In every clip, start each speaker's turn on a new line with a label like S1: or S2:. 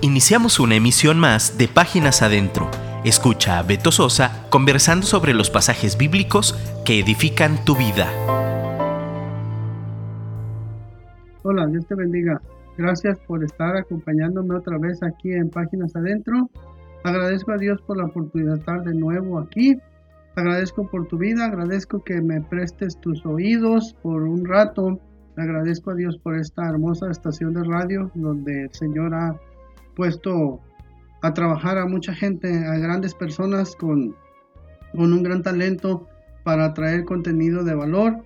S1: Iniciamos una emisión más de Páginas Adentro. Escucha a Beto Sosa conversando sobre los pasajes bíblicos que edifican tu vida.
S2: Hola, Dios te bendiga. Gracias por estar acompañándome otra vez aquí en Páginas Adentro. Agradezco a Dios por la oportunidad de estar de nuevo aquí. Agradezco por tu vida, agradezco que me prestes tus oídos por un rato. Agradezco a Dios por esta hermosa estación de radio donde el Señor ha puesto a trabajar a mucha gente, a grandes personas con, un gran talento para traer contenido de valor.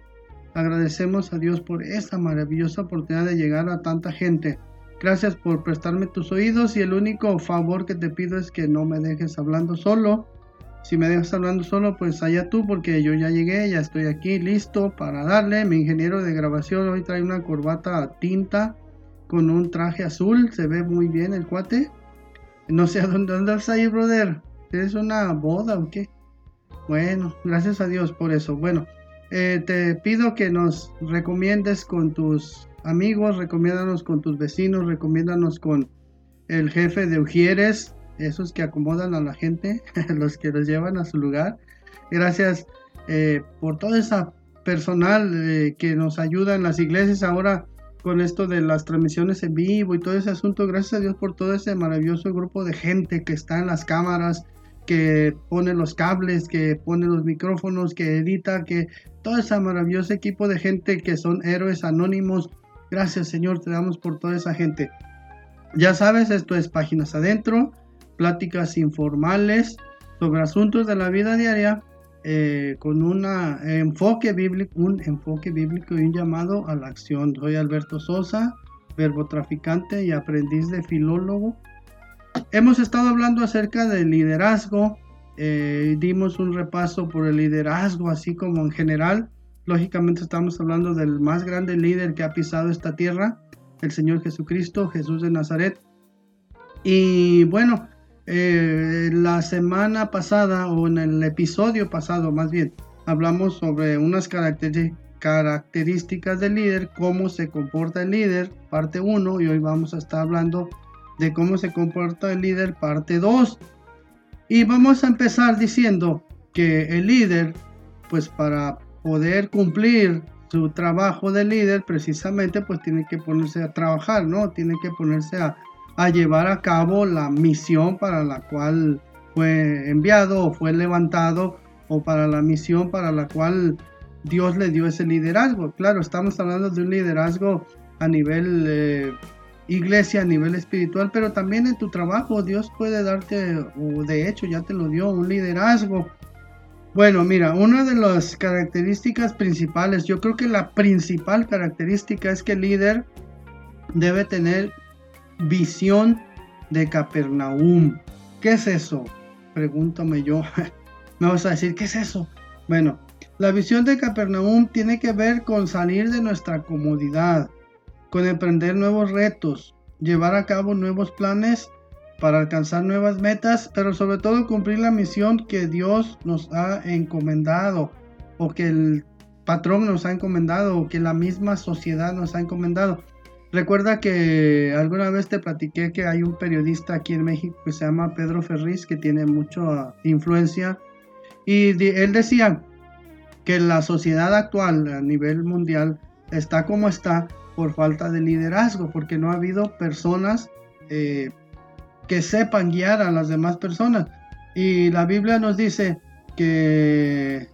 S2: Agradecemos a Dios por esta maravillosa oportunidad de llegar a tanta gente. Gracias por prestarme tus oídos y el único favor que te pido es que no me dejes hablando solo. Si me dejas hablando solo, pues allá tú, porque yo ya llegué, ya estoy aquí listo para darle. Mi ingeniero de grabación hoy trae una corbata tinta con un traje azul, se ve muy bien el cuate. No sé a dónde andas ahí, brother. ¿Es una boda o qué? Bueno, gracias a Dios por eso. Bueno, eh, te pido que nos recomiendes con tus amigos, recomiéndanos con tus vecinos, recomiéndanos con el jefe de Ujieres, esos que acomodan a la gente, los que los llevan a su lugar. Gracias eh, por toda esa personal eh, que nos ayuda en las iglesias. Ahora con esto de las transmisiones en vivo y todo ese asunto. Gracias a Dios por todo ese maravilloso grupo de gente que está en las cámaras, que pone los cables, que pone los micrófonos, que edita, que todo ese maravilloso equipo de gente que son héroes anónimos. Gracias Señor, te damos por toda esa gente. Ya sabes, esto es Páginas Adentro, pláticas informales sobre asuntos de la vida diaria eh, con un enfoque bíblico, un enfoque bíblico y un llamado a la acción. Soy Alberto Sosa, verbo traficante y aprendiz de filólogo. Hemos estado hablando acerca del liderazgo, eh, dimos un repaso por el liderazgo, así como en general. Lógicamente estamos hablando del más grande líder que ha pisado esta tierra, el Señor Jesucristo, Jesús de Nazaret. Y bueno, eh, la semana pasada o en el episodio pasado más bien hablamos sobre unas características del líder, cómo se comporta el líder, parte 1 y hoy vamos a estar hablando de cómo se comporta el líder, parte 2. Y vamos a empezar diciendo que el líder, pues para poder cumplir su trabajo de líder, precisamente pues tiene que ponerse a trabajar, ¿no? Tiene que ponerse a a llevar a cabo la misión para la cual fue enviado o fue levantado o para la misión para la cual Dios le dio ese liderazgo. Claro, estamos hablando de un liderazgo a nivel eh, iglesia, a nivel espiritual, pero también en tu trabajo Dios puede darte, o de hecho ya te lo dio, un liderazgo. Bueno, mira, una de las características principales, yo creo que la principal característica es que el líder debe tener visión de Capernaum. ¿Qué es eso? Pregúntame yo. Me vas a decir, ¿qué es eso? Bueno, la visión de Capernaum tiene que ver con salir de nuestra comodidad, con emprender nuevos retos, llevar a cabo nuevos planes para alcanzar nuevas metas, pero sobre todo cumplir la misión que Dios nos ha encomendado o que el patrón nos ha encomendado o que la misma sociedad nos ha encomendado. Recuerda que alguna vez te platiqué que hay un periodista aquí en México que se llama Pedro Ferriz, que tiene mucha influencia, y él decía que la sociedad actual a nivel mundial está como está por falta de liderazgo, porque no ha habido personas eh, que sepan guiar a las demás personas. Y la Biblia nos dice que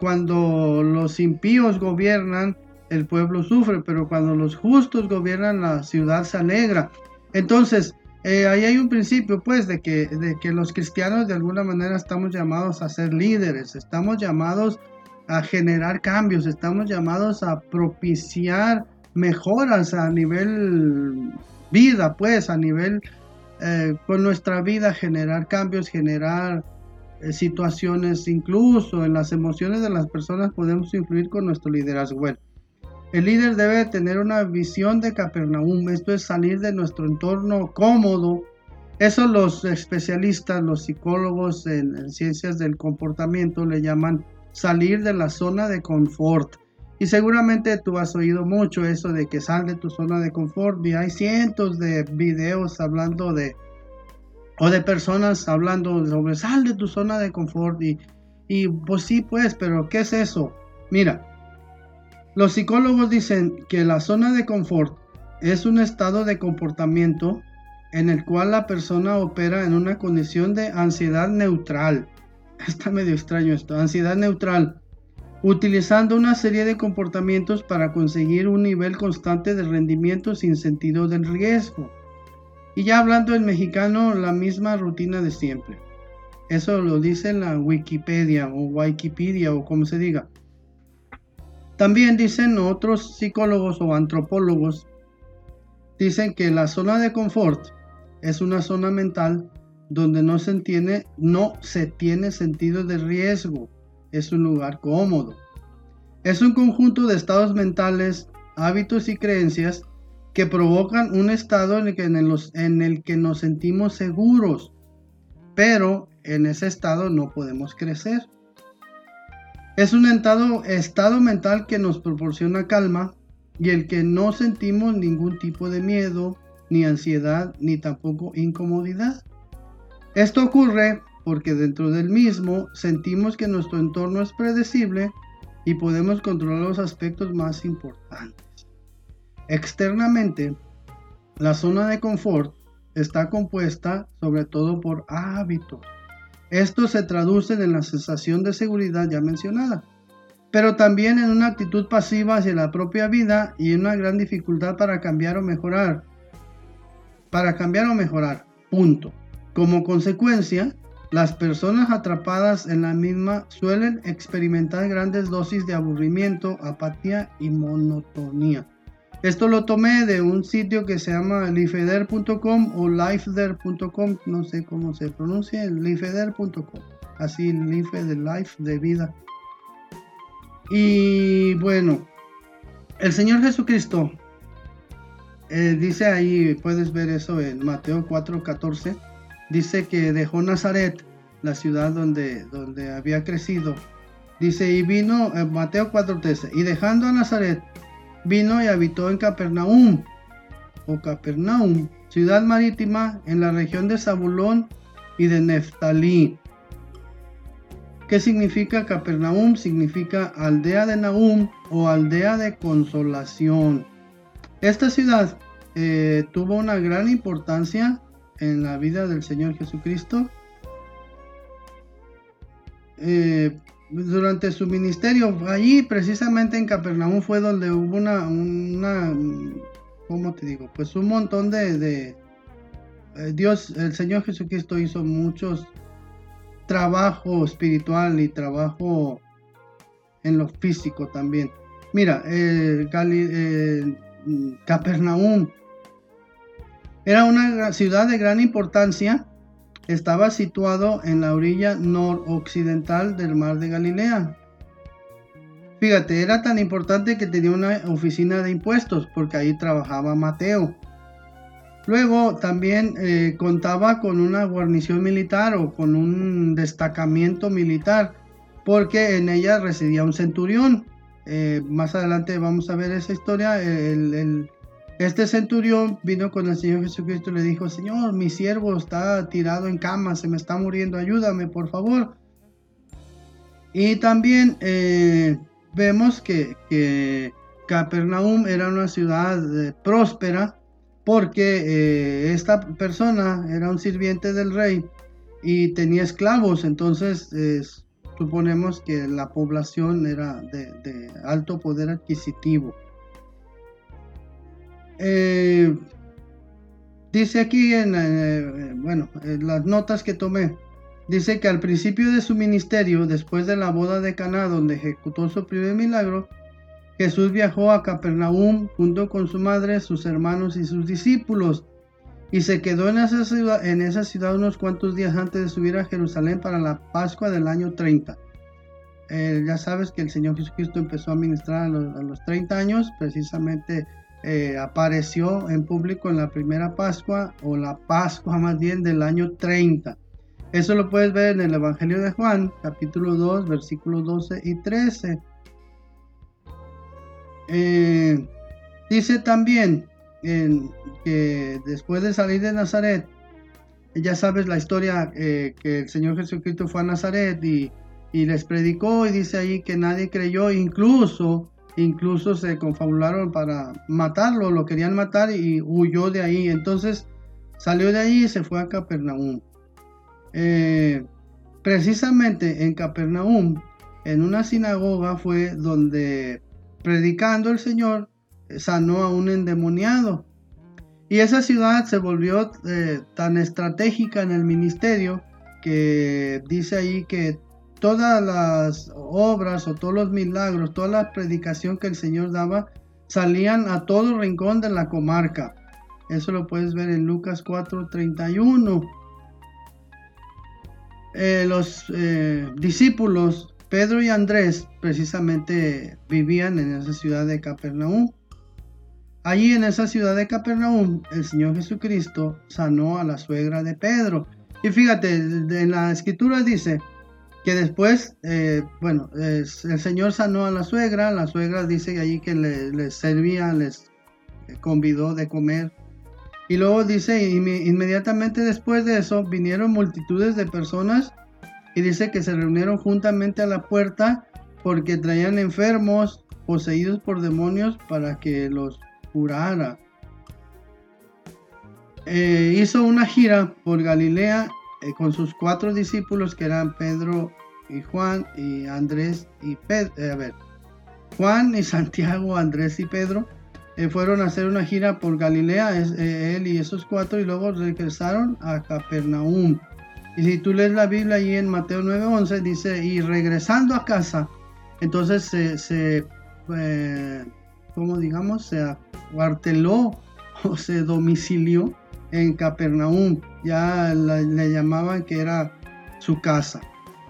S2: cuando los impíos gobiernan, el pueblo sufre, pero cuando los justos gobiernan la ciudad se alegra. Entonces, eh, ahí hay un principio, pues, de que, de que los cristianos de alguna manera estamos llamados a ser líderes, estamos llamados a generar cambios, estamos llamados a propiciar mejoras a nivel vida, pues, a nivel eh, con nuestra vida, generar cambios, generar eh, situaciones, incluso en las emociones de las personas podemos influir con nuestro liderazgo. Bueno, el líder debe tener una visión de Capernaum, esto es salir de nuestro entorno cómodo. Eso los especialistas, los psicólogos en, ciencias del comportamiento le llaman salir de la zona de confort. Y seguramente tú has oído mucho eso de que sal de tu zona de confort y hay cientos de videos hablando de o de personas hablando sobre sal de tu zona de confort y, y pues sí pues, pero ¿qué es eso? Mira, los psicólogos dicen que la zona de confort es un estado de comportamiento en el cual la persona opera en una condición de ansiedad neutral. Está medio extraño esto, ansiedad neutral utilizando una serie de comportamientos para conseguir un nivel constante de rendimiento sin sentido del riesgo. Y ya hablando en mexicano, la misma rutina de siempre. Eso lo dice la Wikipedia o Wikipedia o como se diga. También dicen otros psicólogos o antropólogos, dicen que la zona de confort es una zona mental donde no se tiene, no se tiene sentido de riesgo es un lugar cómodo. Es un conjunto de estados mentales, hábitos y creencias que provocan un estado en el que, en el que nos sentimos seguros, pero en ese estado no podemos crecer. Es un estado, mental que nos proporciona calma y el que no sentimos ningún tipo de miedo, ni ansiedad, ni tampoco incomodidad. Esto ocurre porque dentro del mismo sentimos que nuestro entorno es predecible y podemos controlar los aspectos más importantes. Externamente, la zona de confort está compuesta sobre todo por hábitos. Esto se traduce en la sensación de seguridad ya mencionada, pero también en una actitud pasiva hacia la propia vida y en una gran dificultad para cambiar o mejorar. Para cambiar o mejorar, punto. Como consecuencia, las personas atrapadas en la misma suelen experimentar grandes dosis de aburrimiento, apatía y monotonía. Esto lo tomé de un sitio que se llama lifeder.com o lifeder.com, no sé cómo se pronuncia, lifeder.com. Así, life de life, de vida. Y bueno, el Señor Jesucristo eh, dice ahí, puedes ver eso en Mateo 4:14 dice que dejó Nazaret, la ciudad donde, donde había crecido. Dice, y vino, en Mateo 4:13, y dejando a Nazaret, vino y habitó en Capernaum, o Capernaum, ciudad marítima en la región de Zabulón y de Neftalí. ¿Qué significa Capernaum? Significa aldea de Naum o aldea de consolación. Esta ciudad eh, tuvo una gran importancia en la vida del Señor Jesucristo. Eh, durante su ministerio, allí precisamente en Capernaum fue donde hubo una, una ¿cómo te digo? Pues un montón de, eh, Dios, el Señor Jesucristo hizo muchos trabajo espiritual y trabajo en lo físico también. Mira, eh, Capernaum era una ciudad de gran importancia. Estaba situado en la orilla noroccidental del mar de Galilea. Fíjate, era tan importante que tenía una oficina de impuestos porque ahí trabajaba Mateo. Luego también eh, contaba con una guarnición militar o con un destacamiento militar porque en ella residía un centurión. Eh, más adelante vamos a ver esa historia. Este centurión vino con el Señor Jesucristo y le dijo, Señor, mi siervo está tirado en cama, se me está muriendo, ayúdame, por favor. Y también eh, vemos que, Capernaum era una ciudad eh, próspera porque eh, esta persona era un sirviente del rey y tenía esclavos, entonces suponemos que la población era de alto poder adquisitivo. Eh, dice aquí en, eh, bueno, en las notas que tomé, dice que al principio de su ministerio, después de la boda de Caná, donde ejecutó su primer milagro, Jesús viajó a Capernaum junto con su madre, sus hermanos y sus discípulos, y se quedó en esa ciudad, en esa ciudad unos cuantos días antes de subir a Jerusalén para la Pascua del año 30. Eh, ya sabes que el Señor Jesucristo empezó a ministrar a los, a los 30 años, precisamente eh, apareció en público en la primera Pascua o la Pascua más bien del año 30. Eso lo puedes ver en el Evangelio de Juan, capítulo 2, versículos 12 y 13. Eh, dice también que después de salir de Nazaret, ya sabes la historia eh, que el Señor Jesucristo fue a Nazaret y, les predicó y dice ahí que nadie creyó, incluso, incluso se confabularon para matarlo, lo querían matar y huyó de ahí. Entonces salió de ahí y se fue a Capernaum. Eh, precisamente en Capernaum, en una sinagoga fue donde predicando el Señor sanó a un endemoniado. Y esa ciudad se volvió eh, tan estratégica en el ministerio que dice ahí que todas las obras o todos los milagros, toda la predicación que el Señor daba, salían a todo rincón de la comarca. Eso lo puedes ver en Lucas 4:31. Eh, los eh, discípulos, Pedro y Andrés, precisamente vivían en esa ciudad de Capernaum. Allí en esa ciudad de Capernaum, el Señor Jesucristo sanó a la suegra de Pedro. Y fíjate, en la escritura dice que después, eh, bueno, el Señor sanó a la suegra, la suegra dice allí que les servía, les convidó de comer. Y luego dice, inmediatamente después de eso vinieron multitudes de personas y dice que se reunieron juntamente a la puerta porque traían enfermos, poseídos por demonios, para que los curara. Eh, hizo una gira por Galilea eh, con sus cuatro discípulos que eran Pedro y Juan y Andrés y Pedro. Eh, a ver, Juan y Santiago, Andrés y Pedro fueron a hacer una gira por Galilea, es, él y esos cuatro, y luego regresaron a Capernaum. Y si tú lees la Biblia ahí en Mateo 9:11, dice, y regresando a casa, entonces se, se como digamos, se cuarteló o se domicilió en Capernaum. Ya le llamaban que era su casa.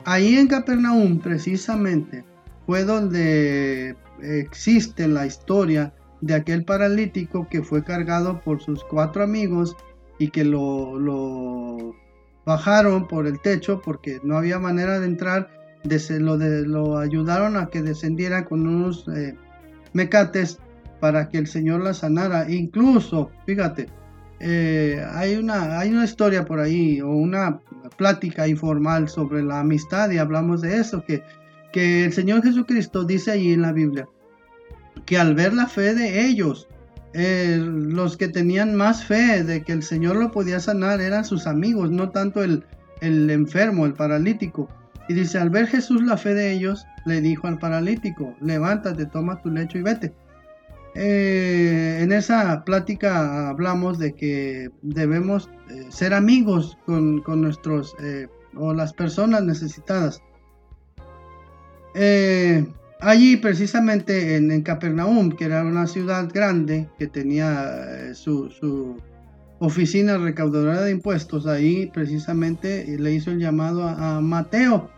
S2: Ahí en Capernaum, precisamente, fue donde existe la historia de aquel paralítico que fue cargado por sus cuatro amigos y que lo, bajaron por el techo porque no había manera de entrar. lo, de, lo ayudaron a que descendiera con unos eh, mecates para que el Señor la sanara. Incluso, fíjate, eh, hay, una, hay una historia por ahí o una plática informal sobre la amistad y hablamos de eso, que, que el Señor Jesucristo dice ahí en la Biblia que al ver la fe de ellos, eh, los que tenían más fe de que el Señor lo podía sanar eran sus amigos, no tanto el, el enfermo, el paralítico. Y dice, al ver Jesús la fe de ellos, le dijo al paralítico, levántate, toma tu lecho y vete. Eh, en esa plática hablamos de que debemos eh, ser amigos con, nuestros eh, o las personas necesitadas. allí precisamente en, Capernaum, que era una ciudad grande que tenía su, oficina recaudadora de impuestos, ahí precisamente le hizo el llamado a Mateo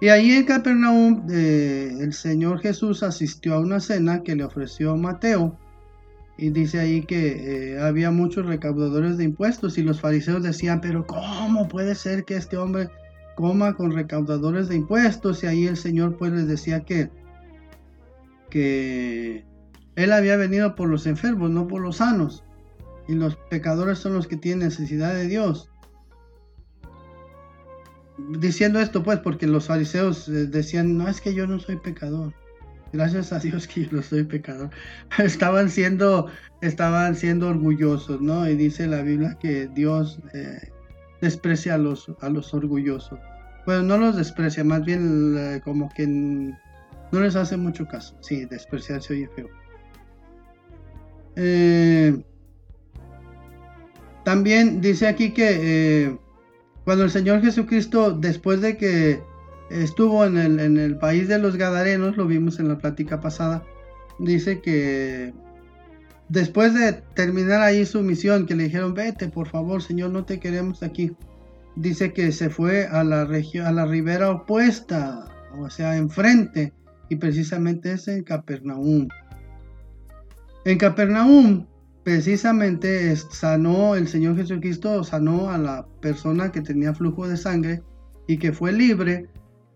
S2: y ahí en Capernaum eh, el Señor Jesús asistió a una cena que le ofreció Mateo. Y dice ahí que eh, había muchos recaudadores de impuestos y los fariseos decían, pero ¿cómo puede ser que este hombre coma con recaudadores de impuestos? Y ahí el Señor pues les decía que, que él había venido por los enfermos, no por los sanos. Y los pecadores son los que tienen necesidad de Dios diciendo esto pues porque los fariseos eh, decían, no es que yo no soy pecador. Gracias a Dios que yo no soy pecador. estaban siendo, estaban siendo orgullosos, ¿no? Y dice la Biblia que Dios eh, desprecia a los, a los orgullosos. Bueno, no los desprecia, más bien eh, como que no les hace mucho caso. Sí, despreciar se oye feo. también dice aquí que cuando el Señor Jesucristo, después de que estuvo en el, país de los Gadarenos, lo vimos en la plática pasada, dice que después de terminar ahí su misión, que le dijeron, vete, por favor, Señor, no te queremos aquí. Dice que se fue a la a la ribera opuesta, o sea, enfrente, y precisamente es en Capernaum. En Capernaum precisamente sanó el Señor Jesucristo, sanó a la persona que tenía flujo de sangre y que fue libre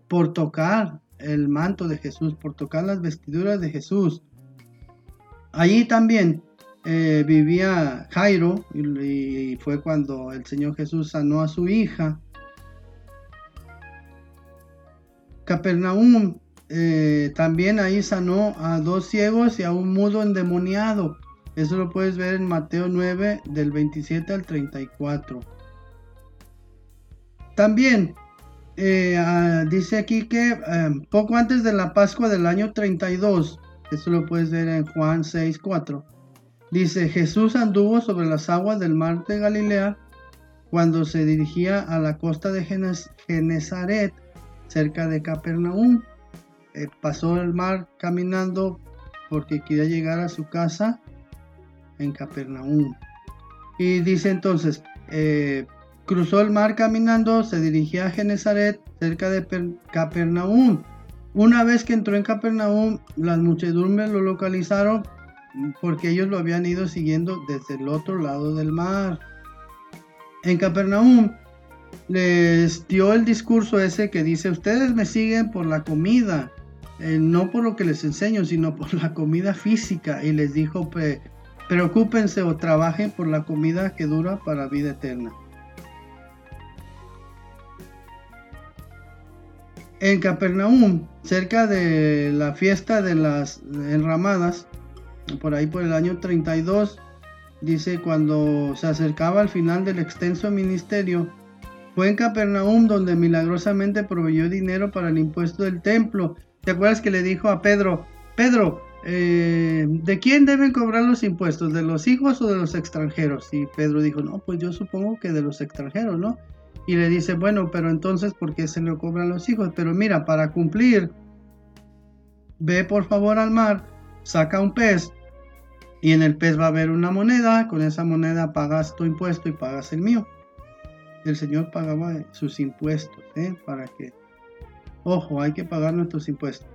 S2: por tocar el manto de Jesús, por tocar las vestiduras de Jesús. Allí también eh, vivía Jairo y, fue cuando el Señor Jesús sanó a su hija. Capernaum eh, también ahí sanó a dos ciegos y a un mudo endemoniado. Eso lo puedes ver en Mateo 9 del 27 al 34. También eh, ah, dice aquí que poco antes de la Pascua del año 32, eso lo puedes ver en Juan 6, 4. Dice, Jesús anduvo sobre las aguas del mar de Galilea cuando se dirigía a la costa de Genezaret, cerca de Capernaum. Eh, pasó el mar caminando porque quería llegar a su casa en Capernaum. Y dice entonces, eh, cruzó el mar caminando, se dirigía a Genezaret, cerca de Capernaum. Una vez que entró en Capernaum, las muchedumbres lo localizaron porque ellos lo habían ido siguiendo desde el otro lado del mar. En Capernaum les dio el discurso ese que dice, ustedes me siguen por la comida, eh, no por lo que les enseño, sino por la comida física. Y les dijo, preocúpense o trabajen por la comida que dura para vida eterna. En Capernaum, cerca de la fiesta de las enramadas, por ahí por el año 32, dice, cuando se acercaba al final del extenso ministerio, fue en Capernaum donde milagrosamente proveyó dinero para el impuesto del templo. ¿Te acuerdas que le dijo a Pedro, Pedro, eh, ¿de quién deben cobrar los impuestos? ¿De los hijos o de los extranjeros? Y Pedro dijo, no, pues yo supongo que de los extranjeros, ¿no? y le dice, bueno, pero entonces, ¿por qué se le cobran los hijos? Pero mira, para cumplir, ve por favor al mar, saca un pez y en el pez va a haber una moneda, con esa moneda pagas tu impuesto y pagas el mío. El Señor pagaba sus impuestos, ¿eh? Para que, ojo, hay que pagar nuestros impuestos.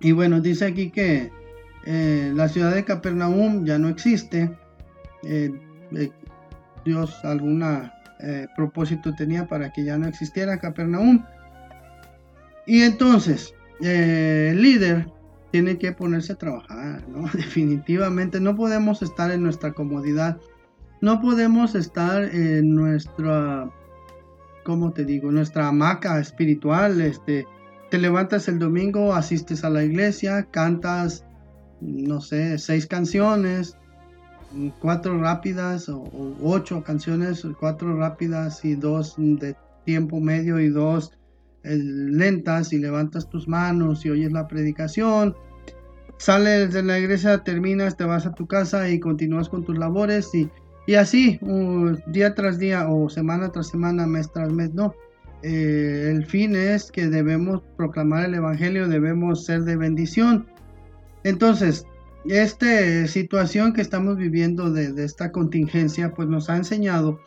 S2: Y bueno, dice aquí que eh, la ciudad de Capernaum ya no existe. Eh, Dios alguna eh, propósito tenía para que ya no existiera Capernaum. Y entonces, eh, el líder tiene que ponerse a trabajar, ¿no? Definitivamente no podemos estar en nuestra comodidad, no podemos estar en nuestra, ¿cómo te digo? Nuestra hamaca espiritual, este, te levantas el domingo, asistes a la iglesia, cantas, no sé, seis canciones, cuatro rápidas o, ocho canciones, cuatro rápidas y dos de tiempo medio y dos eh, lentas y levantas tus manos y oyes la predicación. Sales de la iglesia, terminas, te vas a tu casa y continúas con tus labores y, y así, día tras día o semana tras semana, mes tras mes, no. Eh, el fin es que debemos proclamar el Evangelio, debemos ser de bendición. Entonces, esta situación que estamos viviendo de, esta contingencia, pues nos ha enseñado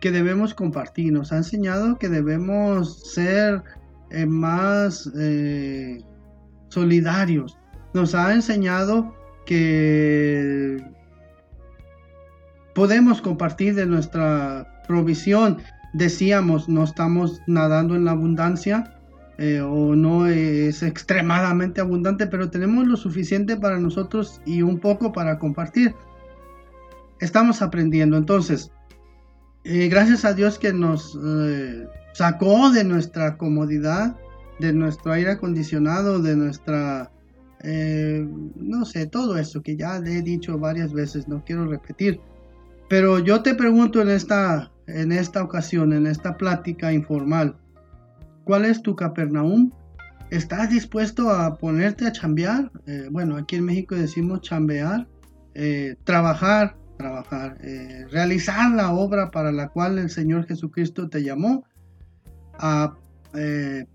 S2: que debemos compartir, nos ha enseñado que debemos ser eh, más eh, solidarios, nos ha enseñado que podemos compartir de nuestra provisión. Decíamos, no estamos nadando en la abundancia, eh, o no es extremadamente abundante, pero tenemos lo suficiente para nosotros y un poco para compartir. Estamos aprendiendo, entonces, eh, gracias a Dios que nos eh, sacó de nuestra comodidad, de nuestro aire acondicionado, de nuestra, no sé, todo eso que ya le he dicho varias veces, no quiero repetir. Pero yo te pregunto en esta, en esta ocasión, en esta plática informal, ¿Cuál es tu Capernaum? ¿Estás dispuesto a ponerte a chambear? Eh, bueno, aquí en México decimos chambear, eh, trabajar, trabajar, eh, realizar la obra para la cual el Señor Jesucristo te llamó, a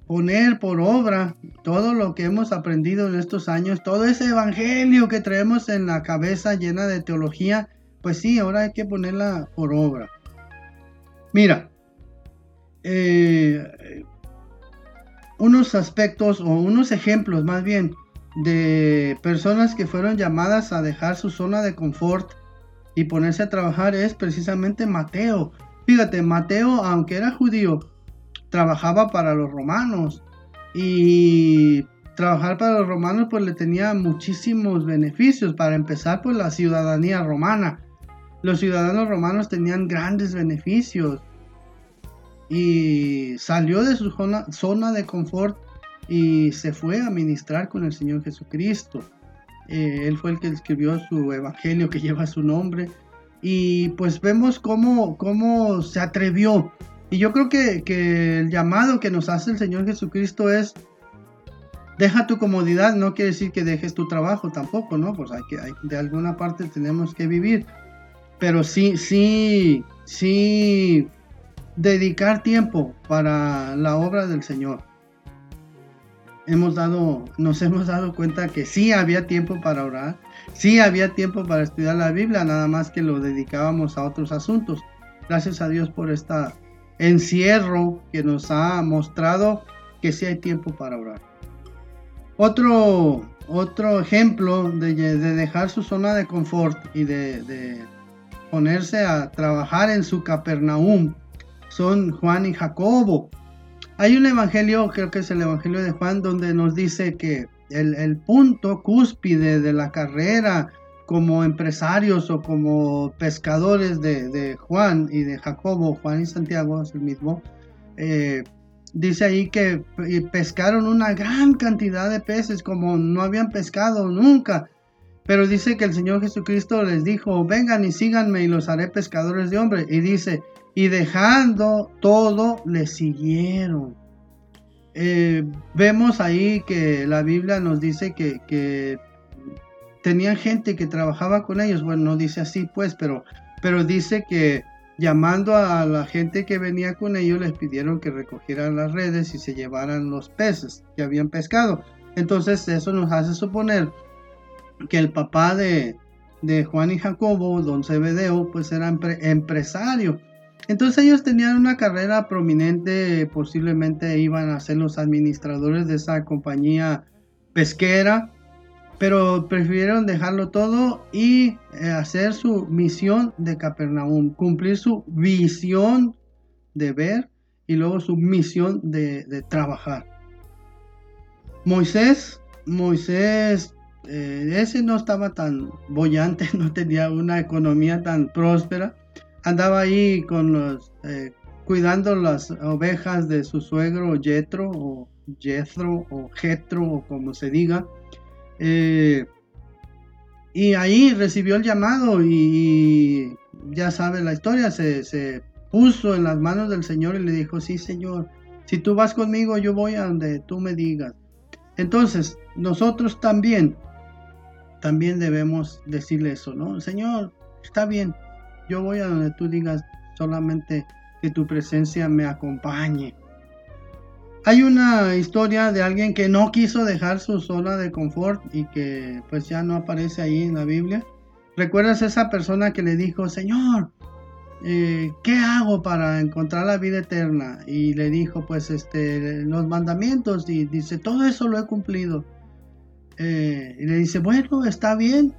S2: poner por obra todo lo que hemos aprendido en estos años, todo ese evangelio que traemos en la cabeza llena de teología, pues sí, ahora hay que ponerla por obra. Mira, eh, unos aspectos o unos ejemplos más bien de personas que fueron llamadas a dejar su zona de confort y ponerse a trabajar es precisamente Mateo. Fíjate, Mateo, aunque era judío, trabajaba para los romanos y trabajar para los romanos pues le tenía muchísimos beneficios. Para empezar, pues la ciudadanía romana. Los ciudadanos romanos tenían grandes beneficios. Y salió de su zona, de confort y se fue a ministrar con el Señor Jesucristo. Eh, él fue el que escribió su evangelio que lleva su nombre. Y pues vemos cómo, cómo se atrevió. Y yo creo que, que el llamado que nos hace el Señor Jesucristo es deja tu comodidad, no quiere decir que dejes tu trabajo tampoco, ¿no? Pues hay que, de alguna parte tenemos que vivir. Pero sí, sí, sí, dedicar tiempo para la obra del Señor. Hemos dado, nos hemos dado cuenta que sí había tiempo para orar, sí había tiempo para estudiar la Biblia, nada más que lo dedicábamos a otros asuntos. Gracias a Dios por este encierro que nos ha mostrado que sí hay tiempo para orar. Otro, otro ejemplo de, dejar su zona de confort y de, ponerse a trabajar en su Capernaum son Juan y Jacobo. Hay un evangelio, creo que es el evangelio de Juan, donde nos dice que el, punto cúspide de la carrera como empresarios o como pescadores de, Juan y de Jacobo, Juan y Santiago es el mismo, eh, dice ahí que pescaron una gran cantidad de peces como no habían pescado nunca. Pero dice que el Señor Jesucristo les dijo, vengan y síganme y los haré pescadores de hombres. Y dice, y dejando todo, le siguieron. Eh, vemos ahí que la Biblia nos dice que, que tenían gente que trabajaba con ellos. Bueno, no dice así pues, pero, pero dice que Llamando a la gente que venía con ellos, les pidieron que recogieran las redes y se llevaran los peces que habían pescado. Entonces eso nos hace suponer que el papá de, Juan y Jacobo, don Zebedeo, pues era empresario. Entonces ellos tenían una carrera prominente, posiblemente iban a ser los administradores de esa compañía pesquera pero prefirieron dejarlo todo y eh, hacer su misión de Capernaum, cumplir su visión de ver y luego su misión de, trabajar. Moisés, Moisés, eh, ese no estaba tan bollante, no tenía una economía tan próspera, andaba ahí con eh, cuidando las ovejas de su suegro Jetro o Jethro o Jetro o como se diga eh, y ahí recibió el llamado y ya sabe la historia, se, puso en las manos del Señor y le dijo, sí Señor, si tú vas conmigo yo voy a donde tú me digas. Entonces, nosotros también, también debemos decirle eso, ¿no? Señor, está bien, yo voy a donde tú digas solamente que tu presencia me acompañe. Hay una historia de alguien que no quiso dejar su zona de confort y que pues ya no aparece ahí en la Biblia. ¿Recuerdas esa persona que le dijo, Señor, eh, ¿qué hago para encontrar la vida eterna? Y le dijo, pues, este, los mandamientos. Y dice, todo eso lo he cumplido. Eh, y le dice, bueno, está bien.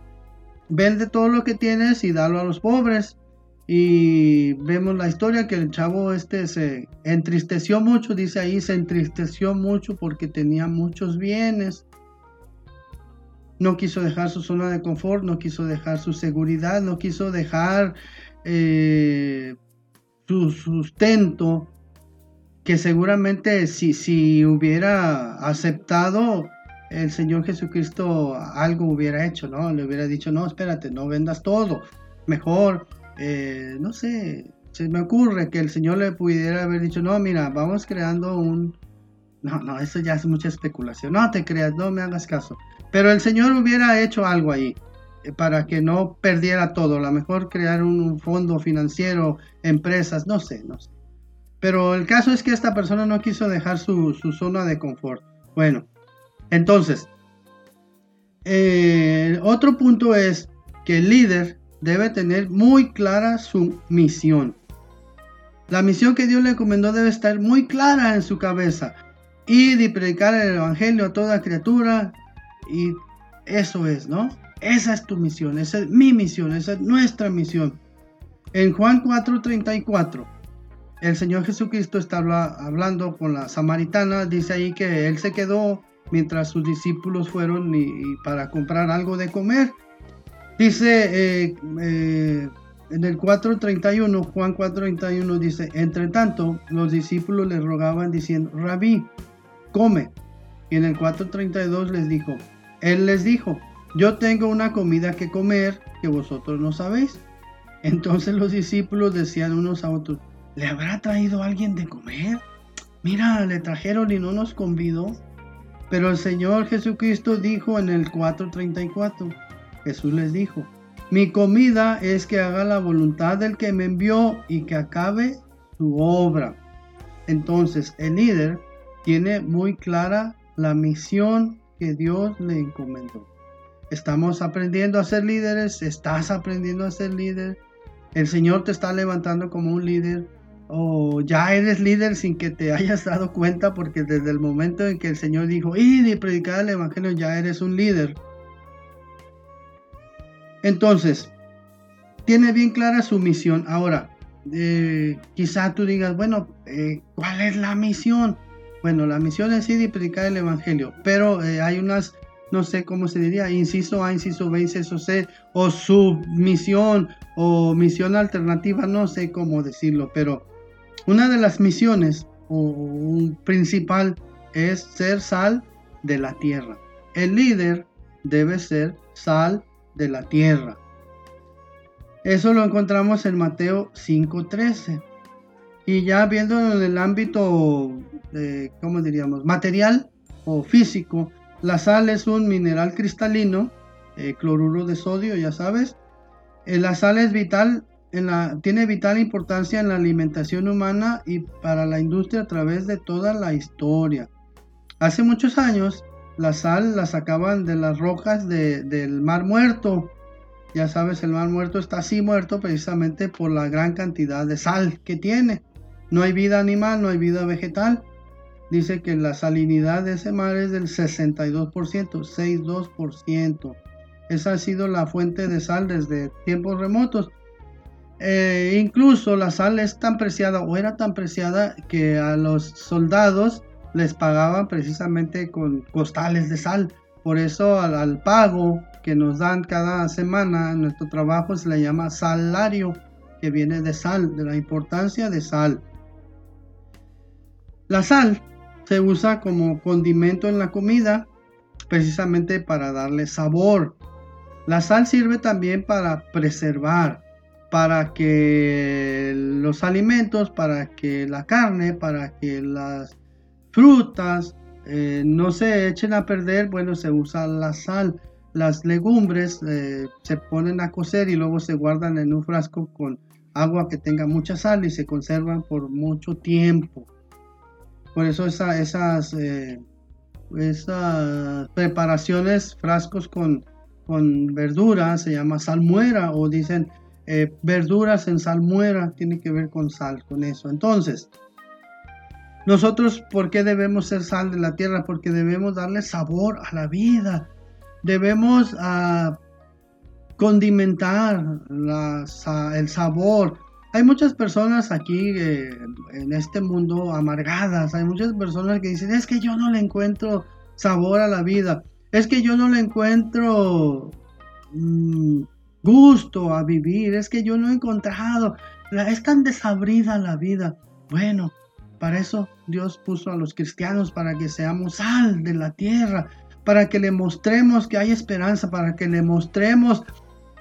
S2: Vende todo lo que tienes y dalo a los pobres. Y vemos la historia que el chavo este se entristeció mucho, dice ahí, se entristeció mucho porque tenía muchos bienes. No quiso dejar su zona de confort, no quiso dejar su seguridad, no quiso dejar eh, su sustento, que seguramente si, si hubiera aceptado el Señor Jesucristo algo hubiera hecho, ¿no? Le hubiera dicho, no, espérate, no vendas todo, mejor eh, no sé, se me ocurre que el Señor le pudiera haber dicho, no, mira, vamos creando un... No, no, eso ya es mucha especulación. No te creas, no me hagas caso. Pero el Señor hubiera hecho algo ahí eh, para que no perdiera todo. A lo mejor crear un, fondo financiero, empresas, no sé, no sé. Pero el caso es que esta persona no quiso dejar su, zona de confort. Bueno, entonces, eh, otro punto es que el líder debe tener muy clara su misión. La misión que Dios le encomendó debe estar muy clara en su cabeza. Y predicar el Evangelio a toda criatura. Y eso es, ¿no? Esa es tu misión, esa es mi misión, esa es nuestra misión. En Juan 4:34, el Señor Jesucristo está hablando con la samaritana, dice ahí que Él se quedó mientras sus discípulos fueron para comprar algo de comer. Dice eh, eh, en el 4.31, Juan 4.31 dice, entre tanto los discípulos le rogaban diciendo, rabí, come. Y en el 4.32 les dijo, él les dijo, yo tengo una comida que comer que vosotros no sabéis. Entonces los discípulos decían unos a otros, ¿le habrá traído alguien de comer? Mira, le trajeron y no nos convidó. Pero el Señor Jesucristo dijo en el 4:34, Jesús les dijo, mi comida es que haga la voluntad del que me envió y que acabe su obra. Entonces el líder tiene muy clara la misión que Dios le encomendó. Estamos aprendiendo a ser líderes, estás aprendiendo a ser líder. El Señor te está levantando como un líder o ya eres líder sin que te hayas dado cuenta porque desde el momento en que el Señor dijo, y y predicar el Evangelio, ya eres un líder. Entonces, tiene bien clara su misión. Ahora, eh, quizá tú digas, bueno, eh, ¿cuál es la misión? Bueno, la misión es ir y predicar el Evangelio, pero eh, hay unas, no sé cómo se diría, inciso A, inciso B, inciso C, o su misión o misión alternativa, no sé cómo decirlo, pero una de las misiones o principal es ser sal de la tierra. El líder debe ser sal de la tierra. Eso lo encontramos en Mateo 5:13. Y ya viendo en el ámbito, ¿cómo diríamos?, material o físico, la sal es un mineral cristalino, eh, cloruro de sodio, ya sabes. Eh, la sal es vital tiene vital importancia en la alimentación humana y para la industria a través de toda la historia. Hace muchos años la sal la sacaban de las rocas del mar muerto. Ya sabes, el mar muerto está así muerto precisamente por la gran cantidad de sal que tiene. No hay vida animal, no hay vida vegetal. Dice que la salinidad de ese mar es del 62%, 62%. Esa ha sido la fuente de sal desde tiempos remotos. Eh, incluso la sal es tan preciada o era tan preciada que a los soldados les pagaban precisamente con costales de sal. Por eso al, pago que nos dan cada semana en nuestro trabajo se le llama salario, que viene de sal, de la importancia de sal. La sal se usa como condimento en la comida, precisamente para darle sabor. La sal sirve también para preservar para que los alimentos, para que la carne, para que las frutas eh, no se echen a perder, bueno, se usa la sal. Las legumbres eh, se ponen a cocer y luego se guardan en un frasco con agua que tenga mucha sal y se conservan por mucho tiempo. Por eso esas, eh, esas preparaciones, frascos con, con verduras, se llama salmuera o dicen eh, verduras en salmuera, tiene que ver con sal, con eso. Entonces, nosotros, ¿por qué debemos ser sal de la tierra? Porque debemos darle sabor a la vida. Debemos ah, condimentar el sabor. Hay muchas personas aquí eh, en este mundo amargadas. Hay muchas personas que dicen, es que yo no le encuentro sabor a la vida. Es que yo no le encuentro... Mm, gusto a vivir, es que yo no he encontrado, es tan desabrida la vida. Bueno, para eso Dios puso a los cristianos, para que seamos sal de la tierra, para que le mostremos que hay esperanza, para que le mostremos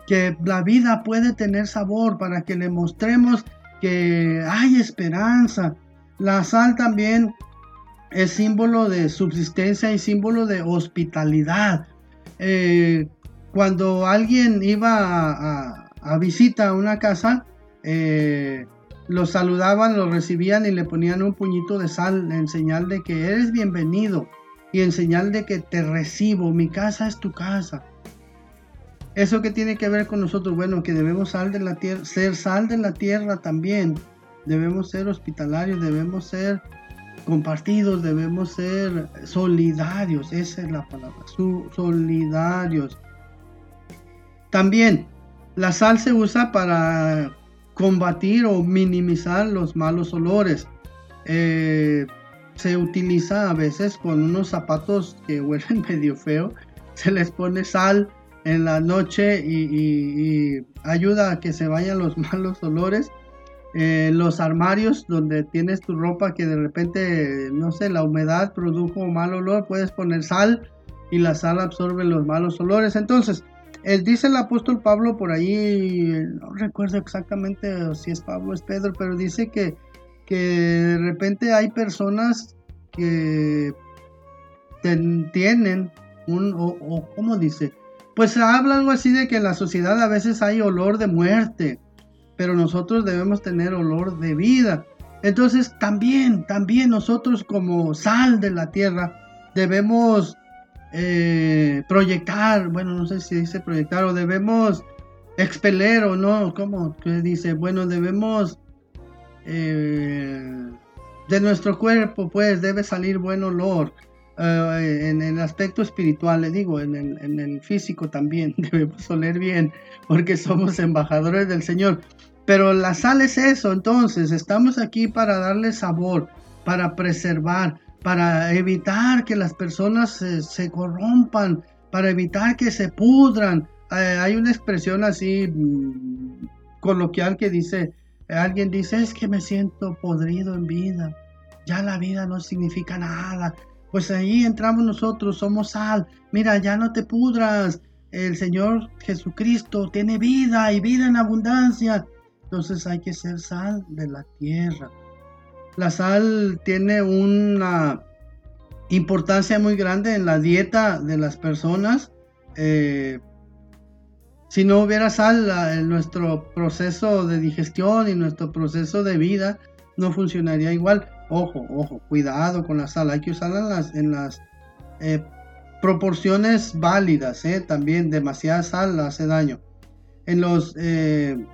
S2: que la vida puede tener sabor, para que le mostremos que hay esperanza. La sal también es símbolo de subsistencia y símbolo de hospitalidad. Eh, cuando alguien iba a, visita a una casa, eh, lo saludaban, lo recibían y le ponían un puñito de sal en señal de que eres bienvenido y en señal de que te recibo, mi casa es tu casa. Eso que tiene que ver con nosotros, bueno, que debemos sal de la tierra, ser sal de la tierra también. Debemos ser hospitalarios, debemos ser compartidos, debemos ser solidarios, esa es la palabra, solidarios. También la sal se usa para combatir o minimizar los malos olores. Eh, se utiliza a veces con unos zapatos que huelen medio feo. Se les pone sal en la noche y, ayuda a que se vayan los malos olores. Eh, los armarios donde tienes tu ropa que de repente, no sé, la humedad produjo mal olor, puedes poner sal y la sal absorbe los malos olores. Entonces, dice el apóstol Pablo por ahí, no recuerdo exactamente si es Pablo o es Pedro, pero dice que, que de repente hay personas que tienen un, o, o ¿cómo dice? Pues habla algo así de que en la sociedad a veces hay olor de muerte, pero nosotros debemos tener olor de vida. Entonces también, también nosotros como sal de la tierra debemos eh, proyectar, bueno, no sé si dice proyectar o debemos expeler o no, ¿cómo que dice? Bueno, debemos eh, de nuestro cuerpo, pues debe salir buen olor. Eh, en el aspecto espiritual, le digo, en el, en el físico también debemos oler bien, porque somos embajadores del Señor. Pero la sal es eso, entonces estamos aquí para darle sabor, para preservar, para evitar que las personas se, corrompan, para evitar que se pudran. Eh, hay una expresión así mm, coloquial que dice, alguien dice, es que me siento podrido en vida, ya la vida no significa nada. Pues ahí entramos nosotros, somos sal. Mira, ya no te pudras. El Señor Jesucristo tiene vida y vida en abundancia. Entonces hay que ser sal de la tierra. La sal tiene una importancia muy grande en la dieta de las personas. Eh, si no hubiera sal, nuestro proceso de digestión y nuestro proceso de vida no funcionaría igual. Ojo, ojo, cuidado con la sal. Hay que usarla en las, en las eh, proporciones válidas. Eh. También demasiada sal hace daño. En los, en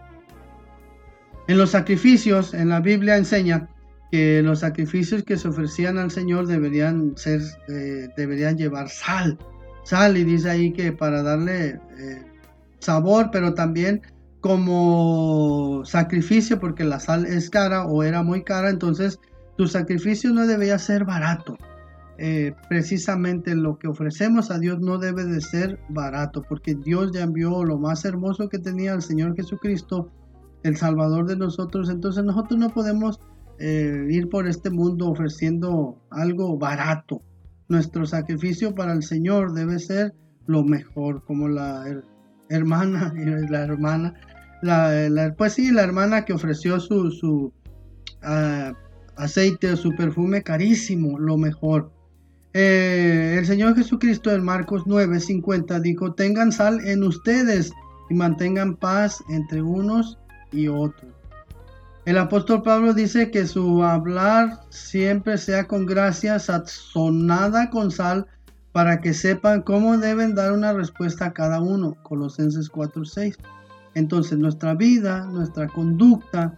S2: los sacrificios, en la Biblia enseña que los sacrificios que se ofrecían al Señor deberían ser, eh, deberían llevar sal, sal y dice ahí que para darle eh, sabor, pero también como sacrificio, porque la sal es cara o era muy cara, entonces tu sacrificio no debía ser barato. Eh, precisamente lo que ofrecemos a Dios no debe de ser barato, porque Dios ya envió lo más hermoso que tenía el Señor Jesucristo, el Salvador de nosotros, entonces nosotros no podemos eh, ir por este mundo ofreciendo algo barato. Nuestro sacrificio para el Señor debe ser lo mejor, como la hermana, la hermana, la, pues sí, la hermana que ofreció su, su uh, aceite, su perfume carísimo, lo mejor. Eh, el Señor Jesucristo en Marcos 9:50 dijo, tengan sal en ustedes y mantengan paz entre unos y otros. El apóstol Pablo dice que su hablar siempre sea con gracia, sazonada con sal, para que sepan cómo deben dar una respuesta a cada uno. Colosenses 4:6. Entonces nuestra vida, nuestra conducta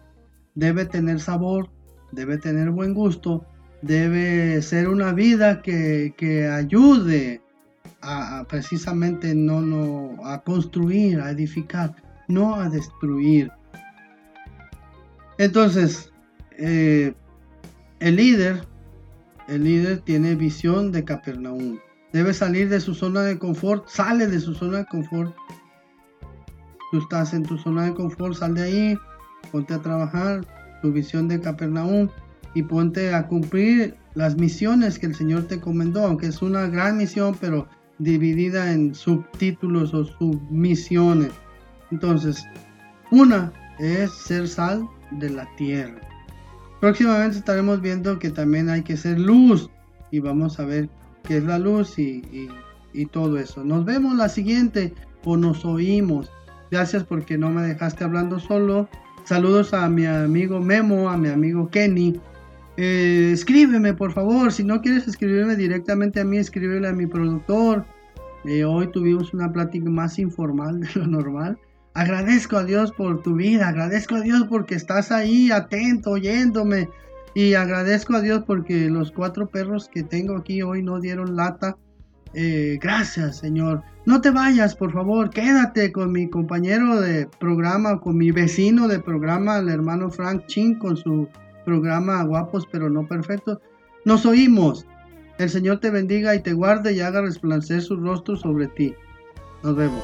S2: debe tener sabor, debe tener buen gusto, debe ser una vida que, ayude a, precisamente no, no, a construir, a edificar, no a destruir. Entonces, eh, el líder, el líder tiene visión de Capernaum. Debe salir de su zona de confort, sale de su zona de confort. Tú estás en tu zona de confort, sal de ahí, ponte a trabajar, tu visión de Capernaum y ponte a cumplir las misiones que el Señor te encomendó, aunque es una gran misión, pero dividida en subtítulos o submisiones. Entonces, una es ser sal de la tierra. Próximamente estaremos viendo que también hay que ser luz y vamos a ver qué es la luz y, todo eso. Nos vemos la siguiente o nos oímos. Gracias porque no me dejaste hablando solo. Saludos a mi amigo Memo, a mi amigo Kenny. Eh, escríbeme por favor. Si no quieres escribirme directamente a mí, escríbele a mi productor. Eh, hoy tuvimos una plática más informal de lo normal. Agradezco a Dios por tu vida, agradezco a Dios porque estás ahí atento, oyéndome. Y agradezco a Dios porque los cuatro perros que tengo aquí hoy no dieron lata. Eh, gracias, Señor. No te vayas, por favor. Quédate con mi compañero de programa, con mi vecino de programa, el hermano Frank Chin, con su programa Guapos pero no perfectos. Nos oímos. El Señor te bendiga y te guarde y haga resplandecer su rostro sobre ti. Nos vemos.